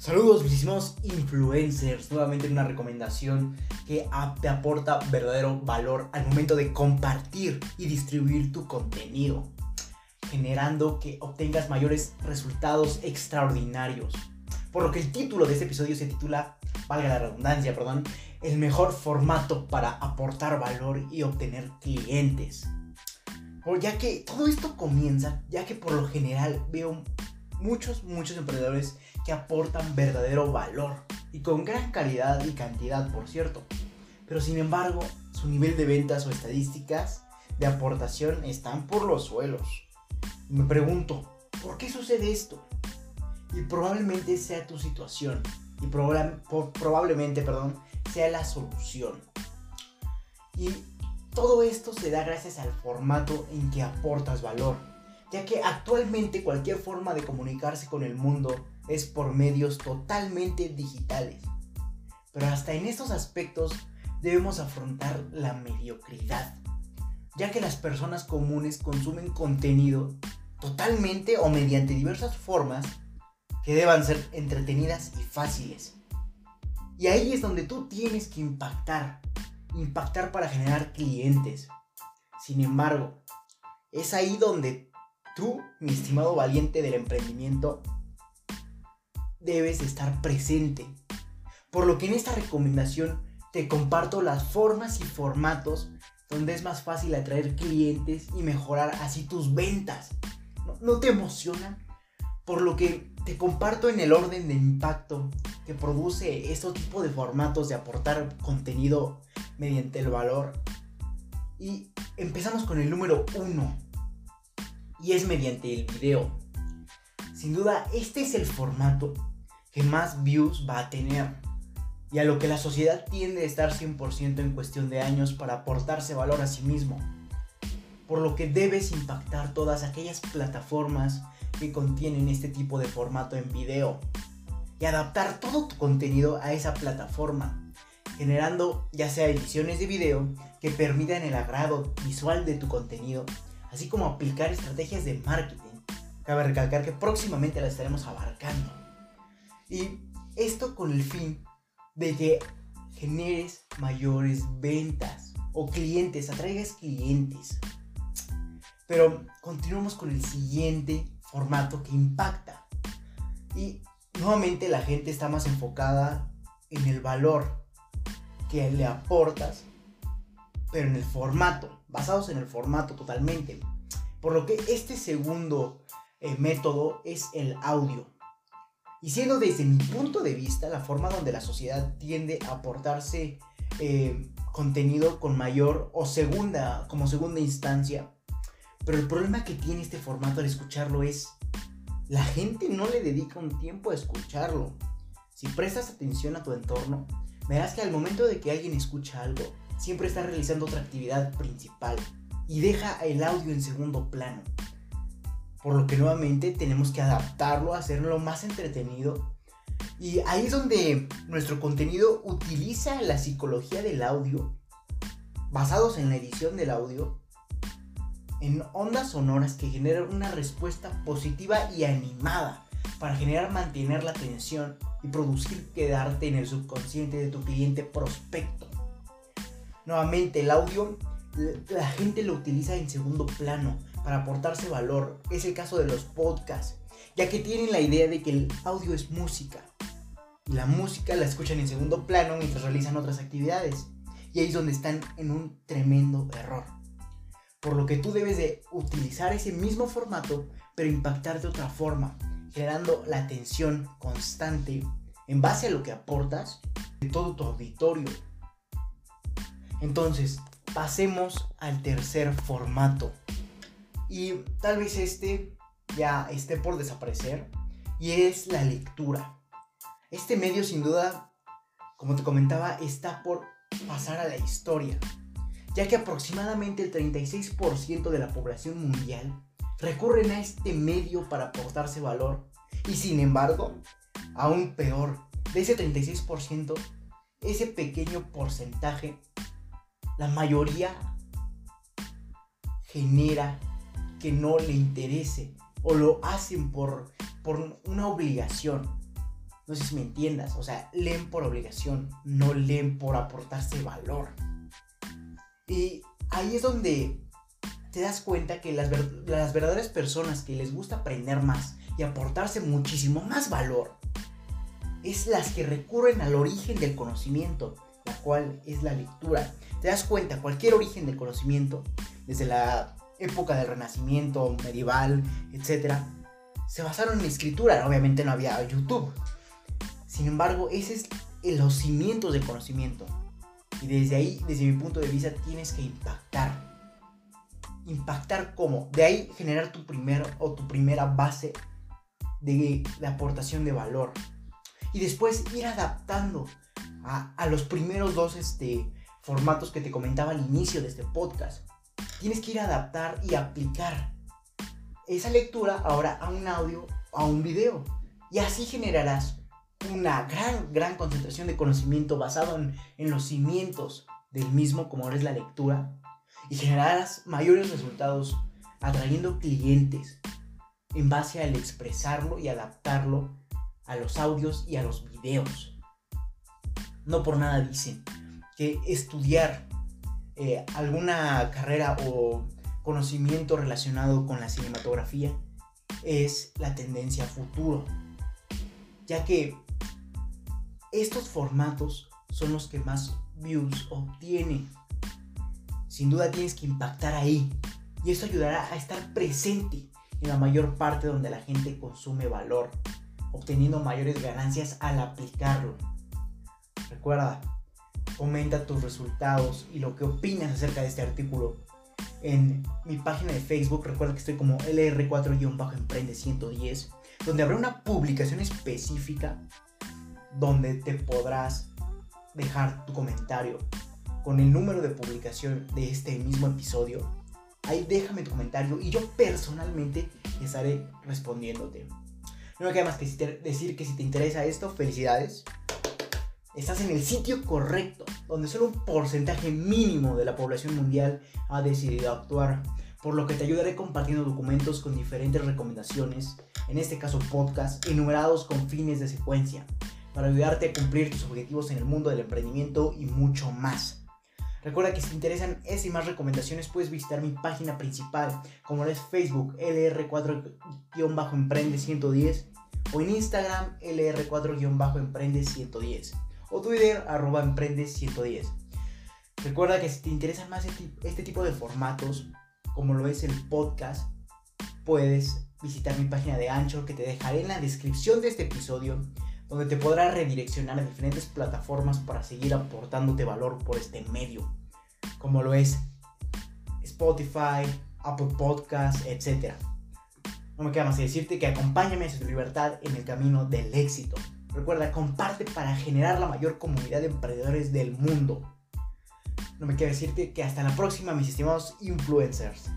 Saludos, bellísimos influencers. Nuevamente una recomendación que te aporta verdadero valor al momento de compartir y distribuir tu contenido, generando que obtengas mayores resultados extraordinarios. Por lo que el título de este episodio se titula, valga la redundancia, perdón, el mejor formato para aportar valor y obtener clientes. O ya que todo esto comienza, ya que por lo general veo muchos, muchos emprendedores que aportan verdadero valor y con gran calidad y cantidad, por cierto. Pero sin embargo, su nivel de ventas o estadísticas de aportación están por los suelos. Me pregunto, ¿por qué sucede esto? Y probablemente sea tu situación y probablemente, perdón, sea la solución. Y todo esto se da gracias al formato en que aportas valor, ya que actualmente cualquier forma de comunicarse con el mundo es por medios totalmente digitales. Pero hasta en estos aspectos debemos afrontar la mediocridad, ya que las personas comunes consumen contenido totalmente o mediante diversas formas que deban ser entretenidas y fáciles. Y ahí es donde tú tienes que impactar, impactar para generar clientes. Sin embargo, es ahí donde tú, mi estimado valiente del emprendimiento, debes estar presente. Por lo que en esta recomendación te comparto las formas y formatos donde es más fácil atraer clientes y mejorar así tus ventas. ¿No, te emocionan? Por lo que te comparto en el orden de impacto que produce este tipo de formatos de aportar contenido mediante el valor. Y empezamos con el número uno. Y es mediante el video. Sin duda, este es el formato que más views va a tener. Y a lo que la sociedad tiende a estar 100% en cuestión de años para aportarse valor a sí mismo. Por lo que debes impactar todas aquellas plataformas que contienen este tipo de formato en video. Y adaptar todo tu contenido a esa plataforma. Generando ya sea ediciones de video que permitan el agrado visual de tu contenido. Así como aplicar estrategias de marketing. Cabe recalcar que próximamente las estaremos abarcando. Y esto con el fin de que generes mayores ventas o clientes, atraigas clientes. Pero continuamos con el siguiente formato que impacta. Y nuevamente la gente está más enfocada en el valor que le aportas, pero en el formato, basados en el formato totalmente. Por lo que este segundo eh, método es el audio. Y siendo desde mi punto de vista la forma donde la sociedad tiende a aportarse eh, contenido con mayor o segunda, como segunda instancia. Pero el problema que tiene este formato al escucharlo es, la gente no le dedica un tiempo a escucharlo. Si prestas atención a tu entorno, verás que al momento de que alguien escucha algo, siempre está realizando otra actividad principal y deja el audio en segundo plano. Por lo que nuevamente tenemos que adaptarlo, hacerlo más entretenido. Y ahí es donde nuestro contenido utiliza la psicología del audio, basados en la edición del audio, en ondas sonoras que generan una respuesta positiva y animada para generar mantener la atención y producir quedarte en el subconsciente de tu cliente prospecto. Nuevamente, el audio la gente lo utiliza en segundo plano para aportarse valor. Es el caso de los podcasts, ya que tienen la idea de que el audio es música. Y la música la escuchan en segundo plano mientras realizan otras actividades. Y ahí es donde están en un tremendo error. Por lo que tú debes de utilizar ese mismo formato, pero impactar de otra forma, generando la atención constante en base a lo que aportas de todo tu auditorio. Entonces, pasemos al tercer formato, y tal vez este ya esté por desaparecer y es la lectura. Este medio sin duda, como te comentaba, está por pasar a la historia, ya que aproximadamente el 36% de la población mundial recurren a este medio para aportarse valor y sin embargo, aún peor, de ese 36%, ese pequeño porcentaje, la mayoría genera que no le interese o lo hacen por, por una obligación. No sé si me entiendas, o sea, leen por obligación, no leen por aportarse valor. Y ahí es donde te das cuenta que las, las verdaderas personas que les gusta aprender más y aportarse muchísimo más valor es las que recurren al origen del conocimiento, la cual es la lectura. Te das cuenta, cualquier origen del conocimiento, desde la época del Renacimiento, medieval, etc., se basaron en escritura. Obviamente no había YouTube. Sin embargo, ese es los cimientos del conocimiento. Y desde ahí, desde mi punto de vista, tienes que impactar. Impactar cómo? De ahí generar tu primer o tu primera base de, aportación de valor. Y después ir adaptando a, los primeros dos este, formatos que te comentaba al inicio de este podcast. Tienes que ir a adaptar y aplicar esa lectura ahora a un audio, a un video. Y así generarás una gran, gran concentración de conocimiento basado en, en los cimientos del mismo, como ahora es la lectura, y generarás mayores resultados atrayendo clientes en base al expresarlo y adaptarlo a los audios y a los videos. No por nada dicen que estudiar eh, alguna carrera o conocimiento relacionado con la cinematografía es la tendencia futuro, ya que estos formatos son los que más views obtienen. Sin duda tienes que impactar ahí y esto ayudará a estar presente en la mayor parte donde la gente consume valor, obteniendo mayores ganancias al aplicarlo. Recuerda, comenta tus resultados y lo que opinas acerca de este artículo en mi página de Facebook. Recuerda que estoy como LR4-Emprende 110, donde habrá una publicación específica donde te podrás dejar tu comentario con el número de publicación de este mismo episodio Ahí déjame tu comentario y yo personalmente estaré respondiéndote. No me queda más que decir que si te interesa esto, felicidades. Estás en el sitio correcto, donde solo un porcentaje mínimo de la población mundial ha decidido actuar, por lo que te ayudaré compartiendo documentos con diferentes recomendaciones, en este caso podcast, enumerados con fines de secuencia, para ayudarte a cumplir tus objetivos en el mundo del emprendimiento y mucho más. Recuerda que si te interesan estas y más recomendaciones puedes visitar mi página principal como es Facebook LR4-Emprende110 o en Instagram LR4-Emprende110 o Twitter arroba Emprende110. Recuerda que si te interesan más este, este tipo de formatos como lo es el podcast, puedes visitar mi página de Anchor que te dejaré en la descripción de este episodio donde te podrás redireccionar a diferentes plataformas para seguir aportándote valor por este medio, como lo es Spotify, Apple Podcasts, etc. No me queda más que decirte que acompáñame a tu libertad en el camino del éxito. Recuerda, comparte para generar la mayor comunidad de emprendedores del mundo. No me queda decirte que hasta la próxima, mis estimados influencers.